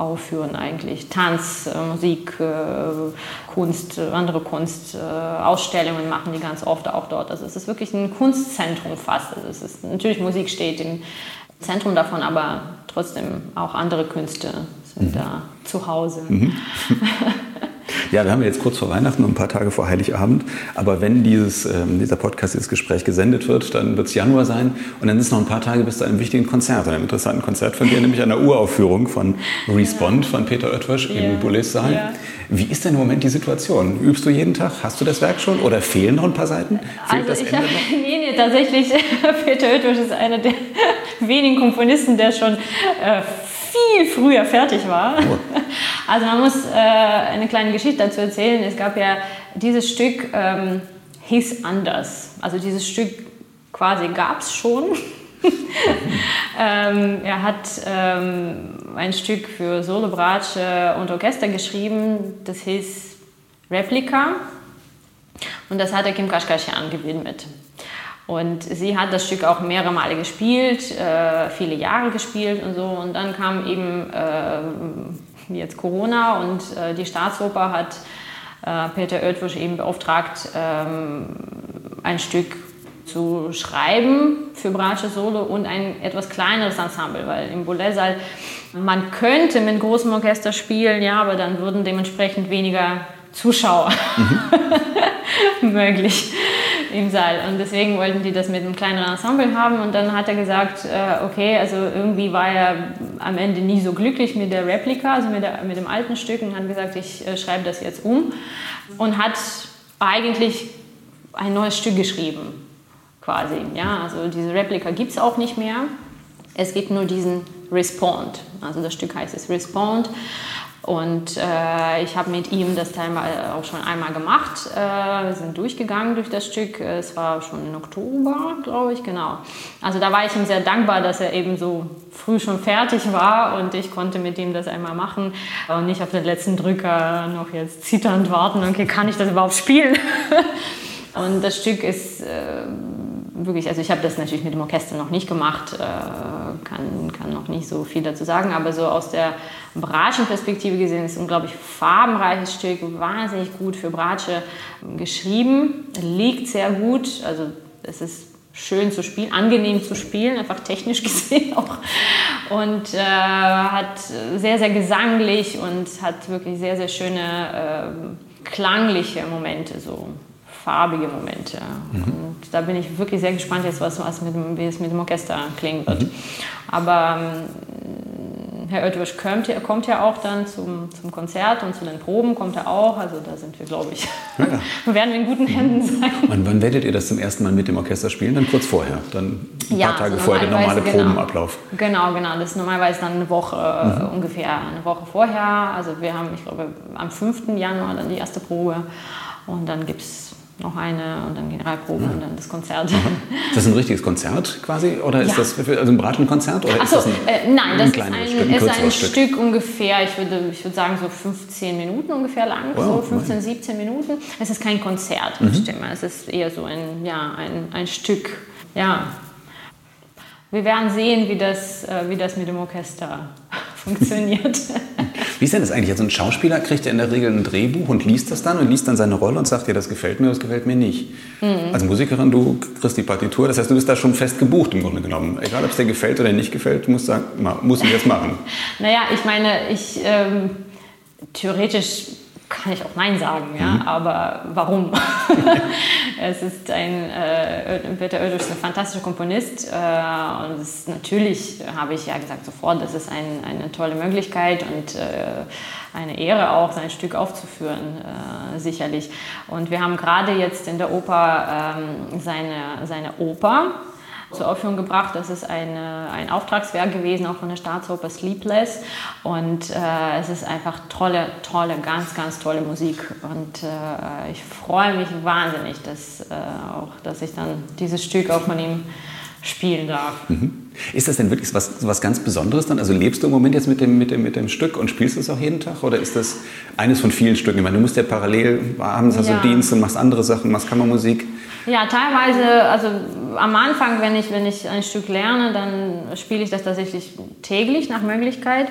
aufführen eigentlich. Tanz, äh, Musik, äh, Kunst, äh, andere Kunst, Ausstellungen machen die ganz oft auch dort. Also es ist wirklich ein Kunstzentrum fast. Also es ist, natürlich Musik steht im Zentrum davon, aber trotzdem auch andere Künste sind mhm. da zu Hause. Mhm. Ja, wir haben jetzt kurz vor Weihnachten und ein paar Tage vor Heiligabend. Aber wenn dieses, ähm, dieser Podcast, dieses Gespräch gesendet wird, dann wird es Januar sein. Und dann ist es noch ein paar Tage bis zu einem wichtigen Konzert, einem interessanten Konzert von dir, nämlich einer Uraufführung von Respond von Peter Oetwisch ja. im Boulez-Saal. Ja. Wie ist denn im Moment die Situation? Übst du jeden Tag? Hast du das Werk schon? Oder fehlen noch ein paar Seiten? Fehlt also ich habe, nee, nee, tatsächlich, Peter Oetwisch ist einer der wenigen Komponisten, der schon äh, viel früher fertig war. Oh. Also man muss äh, eine kleine Geschichte dazu erzählen. Es gab ja dieses Stück ähm, hieß anders. Also dieses Stück quasi gab es schon. ähm, er hat ähm, ein Stück für Solo, Bratsche und Orchester geschrieben, das hieß Replika und das hat er Kim Kashkashian gewidmet. Und sie hat das Stück auch mehrere Male gespielt, äh, viele Jahre gespielt und so. Und dann kam eben äh, jetzt Corona und äh, die Staatsoper hat äh, Peter Oetwisch eben beauftragt, ähm, ein Stück zu schreiben für Bratsche Solo und ein etwas kleineres Ensemble, weil im Boulez-Saal man könnte mit großem Orchester spielen, ja, aber dann würden dementsprechend weniger Zuschauer mhm. möglich im Saal. Und deswegen wollten die das mit einem kleineren Ensemble haben. Und dann hat er gesagt, äh, okay, also irgendwie war er am Ende nie so glücklich mit der Replika, also mit, der, mit dem alten Stück und hat gesagt, ich äh, schreibe das jetzt um. Und hat eigentlich ein neues Stück geschrieben, quasi. Ja, also diese Replika gibt es auch nicht mehr. Es gibt nur diesen Respond. Also das Stück heißt es Respond. Und äh, ich habe mit ihm das Teil auch schon einmal gemacht. Äh, wir sind durchgegangen durch das Stück. Es war schon im Oktober, glaube ich, genau. Also da war ich ihm sehr dankbar, dass er eben so früh schon fertig war und ich konnte mit ihm das einmal machen und nicht auf den letzten Drücker noch jetzt zitternd warten. Okay, kann ich das überhaupt spielen? und das Stück ist äh, wirklich, also ich habe das natürlich mit dem Orchester noch nicht gemacht, äh, kann, kann noch nicht so viel dazu sagen, aber so aus der Bratschenperspektive gesehen ist es ein unglaublich farbenreiches Stück, wahnsinnig gut für Bratsche geschrieben, liegt sehr gut, also es ist schön zu spielen, angenehm zu spielen, einfach technisch gesehen auch. Und äh, hat sehr, sehr gesanglich und hat wirklich sehr, sehr schöne äh, klangliche Momente so farbige Momente. Mhm. Und da bin ich wirklich sehr gespannt jetzt, was, was mit dem, wie es mit dem Orchester klingen wird. Mhm. Aber ähm, Herr Oetwisch kommt, kommt, ja auch dann zum, zum Konzert und zu den Proben kommt er auch. Also da sind wir, glaube ich, ja. werden wir in guten Händen sein. Und wann werdet ihr das zum ersten Mal mit dem Orchester spielen? Dann kurz vorher, dann ein ja, paar Tage also vorher, der normale genau, Probenablauf. Genau, genau. Das ist normalerweise dann eine Woche mhm. ungefähr, eine Woche vorher. Also wir haben, ich glaube, am 5. Januar dann die erste Probe und dann gibt es noch eine und dann Generalprobe ja. und dann das Konzert. Ist das ein richtiges Konzert quasi oder ist ja. das also ein Bratschenkonzert oder ist das ein, äh, nein, das ein ist ein, Stück, ein, ist ein Stück. Stück. ungefähr, ich würde, ich würde sagen so 15 Minuten ungefähr lang, wow, so 15, mein. 17 Minuten. Es ist kein Konzert, mhm. Stimme. Es ist eher so ein, ja, ein, ein Stück, ja. Wir werden sehen, wie das, äh, wie das mit dem Orchester funktioniert. Wie ist denn das eigentlich? Also ein Schauspieler kriegt ja in der Regel ein Drehbuch und liest das dann und liest dann seine Rolle und sagt dir, das gefällt mir, das gefällt mir nicht. Mhm. Als Musikerin, du kriegst die Partitur, das heißt, du bist da schon fest gebucht im Grunde genommen. Egal, ob es dir gefällt oder nicht gefällt, du musst sagen, muss ich jetzt machen. naja, ich meine, ich ähm, theoretisch kann ich auch Nein sagen, ja, mhm. aber warum? es ist ein, äh, Peter Oedosch ist ein fantastischer Komponist äh, und es, natürlich habe ich ja gesagt sofort, das ist ein, eine tolle Möglichkeit und äh, eine Ehre auch, sein Stück aufzuführen, äh, sicherlich. Und wir haben gerade jetzt in der Oper ähm, seine, seine Oper, zur Aufführung gebracht. Das ist eine, ein Auftragswerk gewesen, auch von der Staatsoper Sleepless. Und äh, es ist einfach tolle, tolle, ganz, ganz tolle Musik. Und äh, ich freue mich wahnsinnig, dass, äh, auch, dass ich dann dieses Stück auch von ihm spielen darf. Mhm. Ist das denn wirklich was, was ganz Besonderes dann? Also lebst du im Moment jetzt mit dem, mit, dem, mit dem Stück und spielst es auch jeden Tag? Oder ist das eines von vielen Stücken? Ich meine, du musst ja parallel, abends hast du Dienst und machst andere Sachen, machst Kammermusik. Ja, teilweise, also am Anfang, wenn ich, wenn ich ein Stück lerne, dann spiele ich das tatsächlich täglich nach Möglichkeit,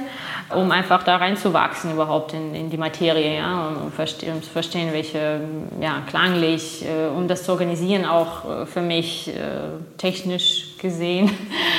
um einfach da reinzuwachsen überhaupt in, in die Materie, ja, um, um, verste zu verstehen, welche, ja, klanglich, äh, um das zu organisieren, auch äh, für mich äh, technisch gesehen.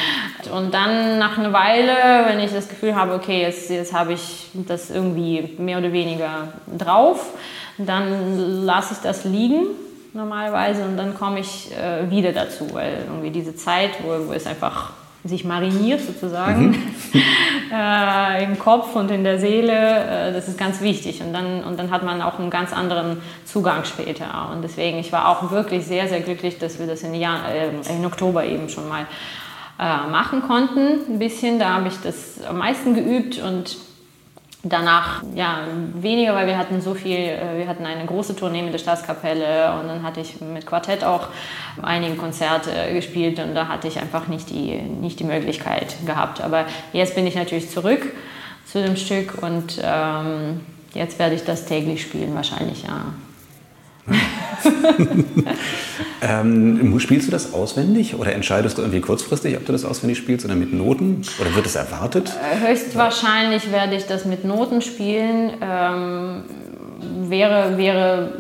Und dann nach einer Weile, wenn ich das Gefühl habe, okay, jetzt, jetzt habe ich das irgendwie mehr oder weniger drauf, dann lasse ich das liegen normalerweise und dann komme ich äh, wieder dazu, weil irgendwie diese Zeit, wo, wo es einfach sich mariniert sozusagen mhm. äh, im Kopf und in der Seele, äh, das ist ganz wichtig. Und dann, und dann hat man auch einen ganz anderen Zugang später. Und deswegen, ich war auch wirklich sehr, sehr glücklich, dass wir das in, Jahr, äh, in Oktober eben schon mal äh, machen konnten, ein bisschen, da habe ich das am meisten geübt und Danach ja weniger, weil wir hatten so viel, äh, wir hatten eine große Tournee mit der Staatskapelle und dann hatte ich mit Quartett auch einige Konzerte gespielt und da hatte ich einfach nicht die, nicht die Möglichkeit gehabt. Aber jetzt bin ich natürlich zurück zu dem Stück und ähm, jetzt werde ich das täglich spielen, wahrscheinlich, ja. ähm, spielst du das auswendig oder entscheidest du irgendwie kurzfristig, ob du das auswendig spielst oder mit Noten? Oder wird es erwartet? Äh, höchstwahrscheinlich werde ich das mit Noten spielen. Ähm, wäre, wäre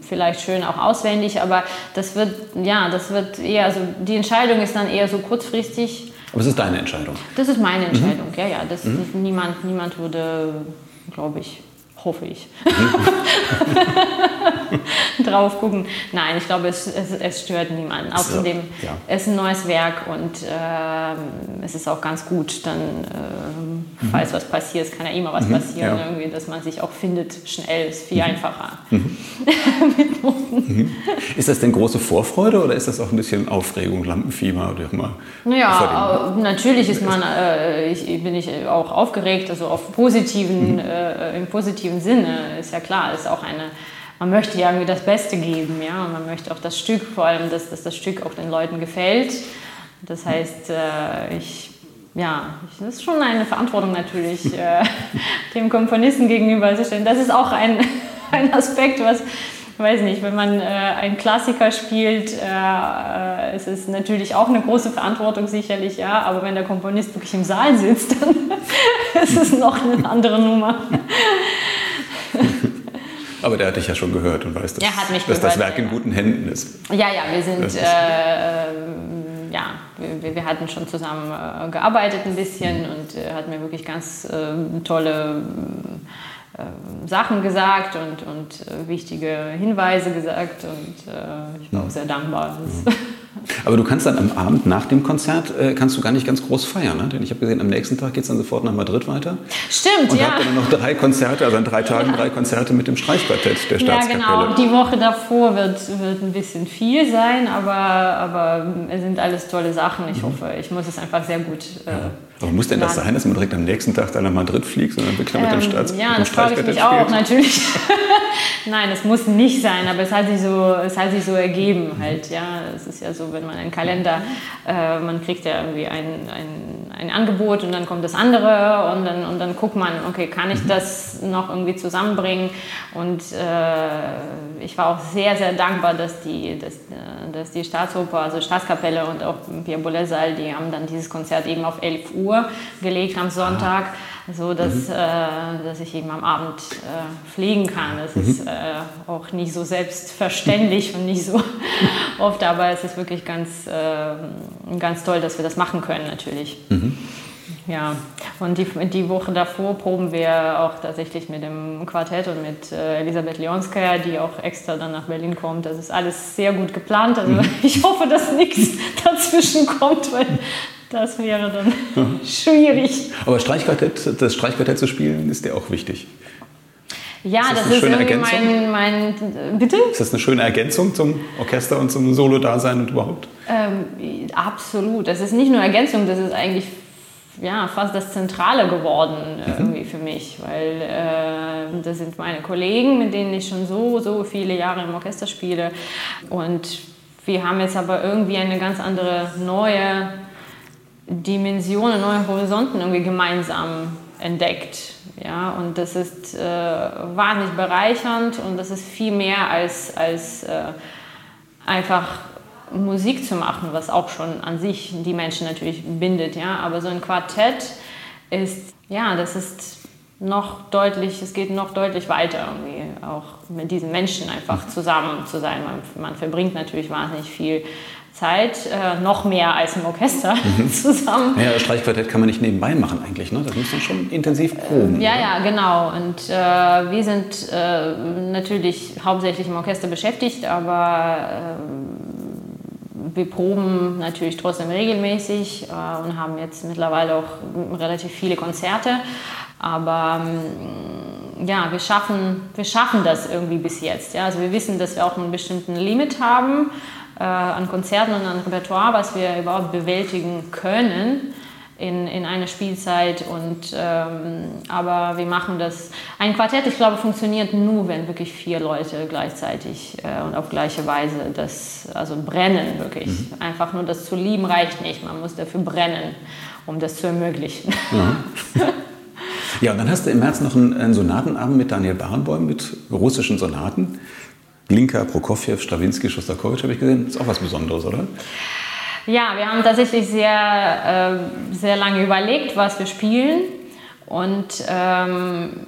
vielleicht schön auch auswendig, aber das wird, ja, das wird eher, also die Entscheidung ist dann eher so kurzfristig. Aber es ist deine Entscheidung? Das ist meine mhm. Entscheidung, mhm. ja, ja. Das, mhm. niemand, niemand würde, glaube ich, hoffe ich, drauf gucken. Nein, ich glaube, es, es, es stört niemanden. Außerdem ja. es ist ein neues Werk und äh, es ist auch ganz gut, dann, äh, falls mhm. was passiert, es kann ja immer was mhm. passieren, ja. irgendwie, dass man sich auch findet, schnell, ist viel mhm. einfacher. Mhm. Mit Noten. Ist das denn große Vorfreude oder ist das auch ein bisschen Aufregung, Lampenfieber oder immer? Naja, natürlich ist man, äh, ich, bin ich auch aufgeregt, also auf positiven, mhm. äh, im positiven positiven Sinne, ist ja klar, ist auch eine, man möchte ja irgendwie das Beste geben, ja, und man möchte auch das Stück, vor allem, dass, dass das Stück auch den Leuten gefällt. Das heißt, äh, ich, ja, das ist schon eine Verantwortung natürlich, äh, dem Komponisten gegenüber zu stellen. Das ist auch ein, ein Aspekt, was, weiß nicht, wenn man äh, einen Klassiker spielt, äh, äh, es ist natürlich auch eine große Verantwortung sicherlich, ja, aber wenn der Komponist wirklich im Saal sitzt, dann ist es noch eine andere Nummer. Aber der hat dich ja schon gehört und weiß, dass, dass gehört, das Werk in guten Händen ist. Ja, ja, wir sind, äh, ja, wir, wir, hatten schon zusammen äh, gearbeitet ein bisschen mhm. und er hat mir wirklich ganz äh, tolle äh, Sachen gesagt und, und äh, wichtige Hinweise gesagt und äh, ich war auch sehr dankbar. Mhm. Aber du kannst dann am Abend nach dem Konzert, äh, kannst du gar nicht ganz groß feiern, ne? denn ich habe gesehen, am nächsten Tag geht es dann sofort nach Madrid weiter. Stimmt, und ja. Und habt dann noch drei Konzerte, also an drei Tagen ja. drei Konzerte mit dem Streichquartett der Staatskapelle. Ja, genau. Die Woche davor wird, wird ein bisschen viel sein, aber, aber es sind alles tolle Sachen. Ich mhm. hoffe, ich muss es einfach sehr gut äh, ja. Aber muss denn das sein, dass man direkt am nächsten Tag dann nach Madrid fliegt, sondern wirklich ähm, mit dem ähm, Staats Ja, das frage ich mich auch, natürlich. Nein, das muss nicht sein, aber es hat sich so, es hat sich so ergeben halt, ja. Es ist ja so, wenn man einen Kalender, äh, man kriegt ja irgendwie ein, ein, ein Angebot und dann kommt das andere und dann, und dann guckt man, okay, kann ich mhm. das noch irgendwie zusammenbringen? Und äh, ich war auch sehr, sehr dankbar, dass die, dass, äh, dass die Staatsoper, also Staatskapelle und auch Pierre Boulez-Saal, die haben dann dieses Konzert eben auf 11 Uhr Uhr gelegt am Sonntag, so dass, mhm. äh, dass ich eben am Abend äh, fliegen kann. Das mhm. ist äh, auch nicht so selbstverständlich und nicht so oft, aber es ist wirklich ganz, äh, ganz toll, dass wir das machen können natürlich. Mhm. Ja, und die, die Woche davor proben wir auch tatsächlich mit dem Quartett und mit äh, Elisabeth Leonskaya, die auch extra dann nach Berlin kommt. Das ist alles sehr gut geplant. Also mhm. ich hoffe, dass nichts dazwischen kommt, weil das wäre dann schwierig. Aber Streichquartett, das Streichquartett zu spielen, ist dir auch wichtig. Ja, ist das, das ist irgendwie mein, mein. Bitte? Ist das eine schöne Ergänzung zum Orchester und zum Solo-Dasein und überhaupt? Ähm, absolut. Das ist nicht nur Ergänzung, das ist eigentlich ja, fast das Zentrale geworden mhm. irgendwie für mich, weil äh, das sind meine Kollegen, mit denen ich schon so, so viele Jahre im Orchester spiele. Und wir haben jetzt aber irgendwie eine ganz andere neue Dimensionen, neue Horizonten irgendwie gemeinsam entdeckt. Ja, und das ist äh, wahnsinnig bereichernd und das ist viel mehr als, als äh, einfach Musik zu machen, was auch schon an sich die Menschen natürlich bindet. Ja, aber so ein Quartett ist, ja, das ist noch deutlich, es geht noch deutlich weiter irgendwie, auch mit diesen Menschen einfach zusammen zu sein. Man, man verbringt natürlich wahnsinnig viel Zeit äh, noch mehr als im Orchester mhm. zusammen. Ja, Streichquartett kann man nicht nebenbei machen eigentlich, ne? Das muss man schon intensiv proben. Ja, oder? ja, genau. Und äh, wir sind äh, natürlich hauptsächlich im Orchester beschäftigt, aber äh, wir proben natürlich trotzdem regelmäßig äh, und haben jetzt mittlerweile auch relativ viele Konzerte. Aber ähm, ja, wir schaffen, wir schaffen das irgendwie bis jetzt. Ja? Also wir wissen, dass wir auch einen bestimmten Limit haben äh, an Konzerten und an Repertoire, was wir überhaupt bewältigen können in, in einer Spielzeit. Und, ähm, aber wir machen das. Ein Quartett, ich glaube, funktioniert nur, wenn wirklich vier Leute gleichzeitig äh, und auf gleiche Weise das, also brennen wirklich. Mhm. Einfach nur das zu lieben reicht nicht. Man muss dafür brennen, um das zu ermöglichen. Mhm. Ja, und dann hast du im März noch einen, einen Sonatenabend mit Daniel Barenboim mit russischen Sonaten. Glinka, Prokofjew, Stravinsky, Schostakowitsch habe ich gesehen. Ist auch was Besonderes, oder? Ja, wir haben tatsächlich sehr, äh, sehr lange überlegt, was wir spielen. Und, ähm,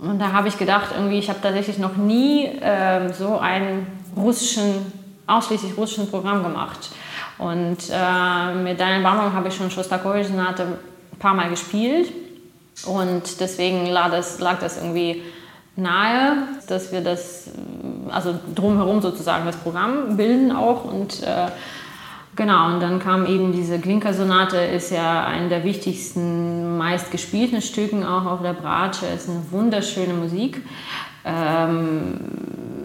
und da habe ich gedacht, irgendwie, ich habe tatsächlich noch nie äh, so ein russischen, ausschließlich russischen Programm gemacht. Und äh, mit Daniel Baumgarten habe ich schon Schostakowitsch-Sonate ein paar Mal gespielt. Und deswegen lag das, lag das irgendwie nahe, dass wir das, also drumherum sozusagen das Programm bilden auch und äh, genau, und dann kam eben diese Glinka-Sonate, ist ja eine der wichtigsten, meistgespielten Stücken auch auf der Bratsche, ist eine wunderschöne Musik. Ähm,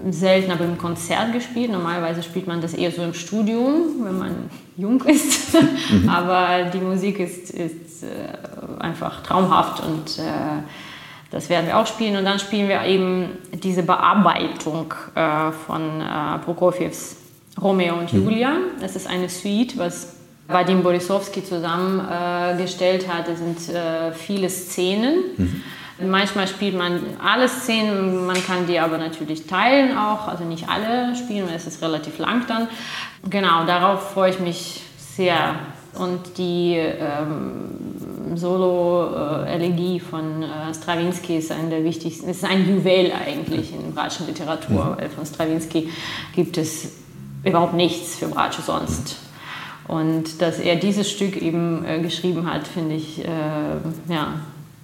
selten aber im Konzert gespielt. Normalerweise spielt man das eher so im Studium, wenn man jung ist. Mhm. aber die Musik ist, ist äh, einfach traumhaft und äh, das werden wir auch spielen und dann spielen wir eben diese Bearbeitung äh, von äh, Prokofjews Romeo und mhm. Julia. Das ist eine Suite, was Vadim Borisowski zusammengestellt äh, hat. Es sind äh, viele Szenen. Mhm. Manchmal spielt man alle Szenen, man kann die aber natürlich teilen auch, also nicht alle spielen, weil es ist relativ lang dann. Genau, darauf freue ich mich sehr. Und die ähm, Solo-Elegie von äh, Stravinsky ist eine der wichtigsten, es ist ein Juwel eigentlich in bratschen Literatur, mhm. weil von Stravinsky gibt es überhaupt nichts für Bratsche sonst. Und dass er dieses Stück eben äh, geschrieben hat, finde ich, äh, ja,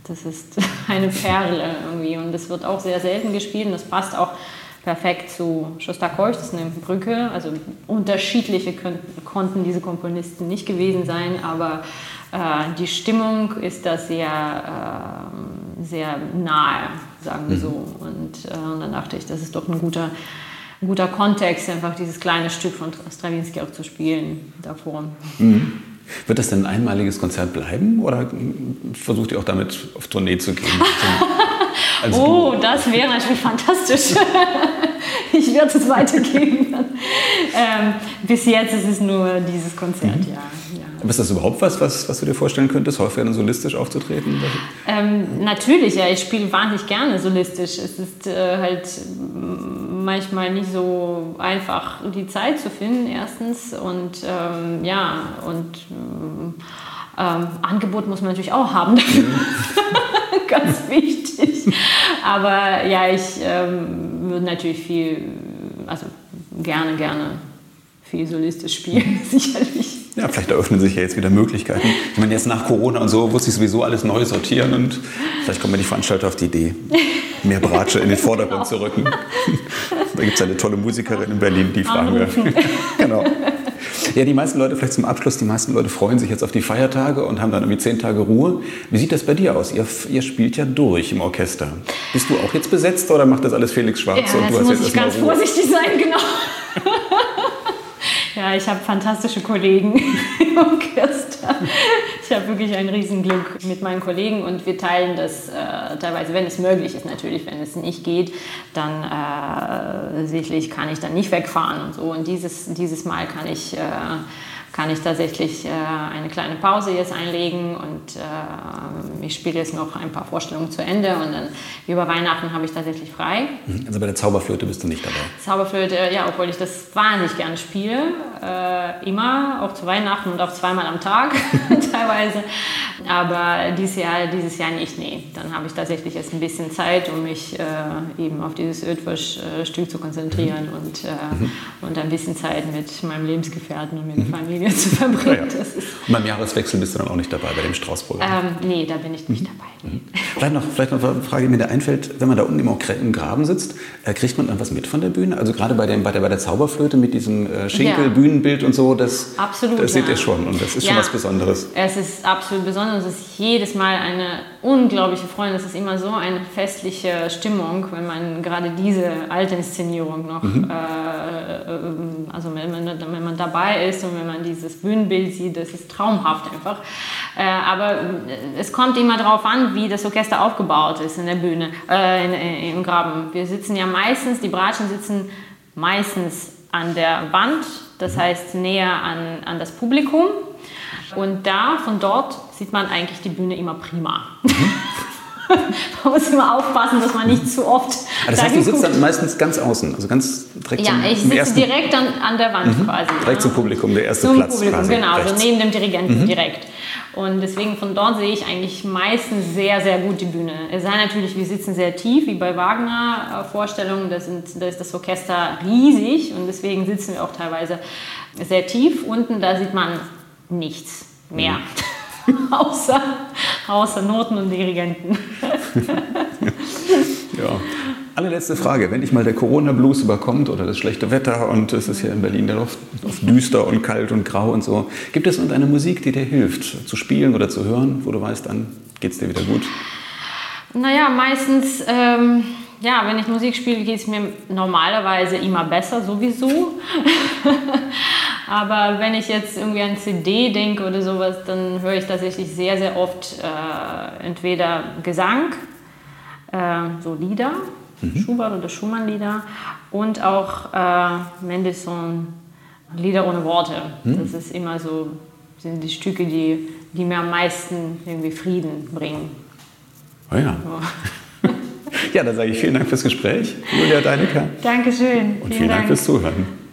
das ist eine Perle irgendwie. Und das wird auch sehr selten gespielt und das passt auch perfekt zu Schostakowitsch, das ist eine Brücke. Also unterschiedliche konnten diese Komponisten nicht gewesen sein, aber äh, die Stimmung ist da sehr, äh, sehr nahe, sagen wir mhm. so. Und, äh, und dann dachte ich, das ist doch ein guter, ein guter Kontext, einfach dieses kleine Stück von Stravinsky auch zu spielen davor. Mhm. Wird das denn ein einmaliges Konzert bleiben oder versucht ihr auch damit auf Tournee zu gehen? oh, du? das wäre natürlich fantastisch. ich werde es weitergeben. ähm, bis jetzt ist es nur dieses Konzert, mhm. ja. Aber ist das überhaupt was, was, was du dir vorstellen könntest, häufiger solistisch aufzutreten? Ähm, natürlich, ja. Ich spiele wahnsinnig gerne solistisch. Es ist äh, halt manchmal nicht so einfach, die Zeit zu finden, erstens. Und ähm, ja, und ähm, Angebot muss man natürlich auch haben. Ganz wichtig. Aber ja, ich ähm, würde natürlich viel, also gerne, gerne viel solistisch spielen, sicherlich. Ja, vielleicht eröffnen sich ja jetzt wieder Möglichkeiten. Ich meine, jetzt nach Corona und so muss ich sowieso alles neu sortieren und vielleicht kommen ja die Veranstalter auf die Idee, mehr Bratsche in den Vordergrund genau. zu rücken. Da gibt es eine tolle Musikerin in Berlin, die fragen wir. genau. Ja, die meisten Leute, vielleicht zum Abschluss, die meisten Leute freuen sich jetzt auf die Feiertage und haben dann irgendwie zehn Tage Ruhe. Wie sieht das bei dir aus? Ihr, ihr spielt ja durch im Orchester. Bist du auch jetzt besetzt oder macht das alles Felix Schwarz? Ja, und du hast muss jetzt ich ganz Ruhe? vorsichtig sein, genau. Ja, ich habe fantastische Kollegen im Orchester. Ich habe wirklich ein Riesenglück mit meinen Kollegen und wir teilen das äh, teilweise, wenn es möglich ist natürlich. Wenn es nicht geht, dann äh, sicherlich kann ich dann nicht wegfahren und so. Und dieses, dieses Mal kann ich... Äh, kann ich tatsächlich äh, eine kleine Pause jetzt einlegen und äh, ich spiele jetzt noch ein paar Vorstellungen zu Ende und dann über Weihnachten habe ich tatsächlich frei. Mhm. Also bei der Zauberflöte bist du nicht dabei? Zauberflöte, ja, obwohl ich das wahnsinnig gerne spiele. Äh, immer, auch zu Weihnachten und auch zweimal am Tag teilweise. Aber dieses Jahr, dieses Jahr nicht, nee. Dann habe ich tatsächlich jetzt ein bisschen Zeit, um mich äh, eben auf dieses Ödwasch-Stück zu konzentrieren mhm. und, äh, mhm. und ein bisschen Zeit mit meinem Lebensgefährten und mit der mhm. Familie zu verbringen. Ja, ja. Und beim Jahreswechsel bist du dann auch nicht dabei bei dem Straußprogramm? Ähm, nee, da bin ich nicht mhm. dabei. Mhm. Vielleicht, noch, vielleicht noch eine Frage, die mir da einfällt. Wenn man da unten im Graben sitzt, äh, kriegt man dann was mit von der Bühne? Also gerade bei, dem, bei, der, bei der Zauberflöte mit diesem äh, Schinkel, ja. Und so, das, absolut, das seht ihr schon und das ist schon was Besonderes. Es ist absolut besonders. Es ist jedes Mal eine unglaubliche Freude. Es ist immer so eine festliche Stimmung, wenn man gerade diese alte Inszenierung noch, mhm. äh, äh also wenn man, wenn man dabei ist und wenn man dieses Bühnenbild sieht, das ist traumhaft einfach. Äh, aber es kommt immer darauf an, wie das Orchester aufgebaut ist in der Bühne, äh, in, in, im Graben. Wir sitzen ja meistens, die Bratschen sitzen meistens an der Wand, das mhm. heißt näher an, an das Publikum. Und da, von dort, sieht man eigentlich die Bühne immer prima. Man muss immer aufpassen, dass man nicht zu oft. Ah, das heißt, du sitzt dann meistens ganz außen, also ganz direkt Ja, zum, ich sitze ersten... direkt an, an der Wand mhm. quasi. Direkt ja. zum Publikum, der erste zum Platz. Publikum, quasi genau, rechts. also neben dem Dirigenten mhm. direkt. Und deswegen von dort sehe ich eigentlich meistens sehr, sehr gut die Bühne. Es sei natürlich, wir sitzen sehr tief, wie bei Wagner-Vorstellungen. Da, da ist das Orchester riesig und deswegen sitzen wir auch teilweise sehr tief. Unten, da sieht man nichts mehr. Mhm. außer, außer Noten und Dirigenten. ja. Allerletzte Frage. Wenn dich mal der Corona-Blues überkommt oder das schlechte Wetter und es ist hier in Berlin der Luft düster und kalt und grau und so, gibt es irgendeine Musik, die dir hilft, zu spielen oder zu hören, wo du weißt, dann geht es dir wieder gut? Naja, meistens, ähm, ja, wenn ich Musik spiele, geht es mir normalerweise immer besser, sowieso. Aber wenn ich jetzt irgendwie an CD denke oder sowas, dann höre ich tatsächlich sehr, sehr oft äh, entweder Gesang, äh, so Lieder, mhm. Schubert oder Schumann-Lieder und auch äh, Mendelssohn Lieder ohne Worte. Mhm. Das ist immer so, sind die Stücke, die, die mir am meisten irgendwie Frieden bringen. Oh ja. So. Ja, dann sage ich vielen Dank fürs Gespräch, Julia Deinecker. Dankeschön. Und vielen, vielen Dank. Dank fürs Zuhören.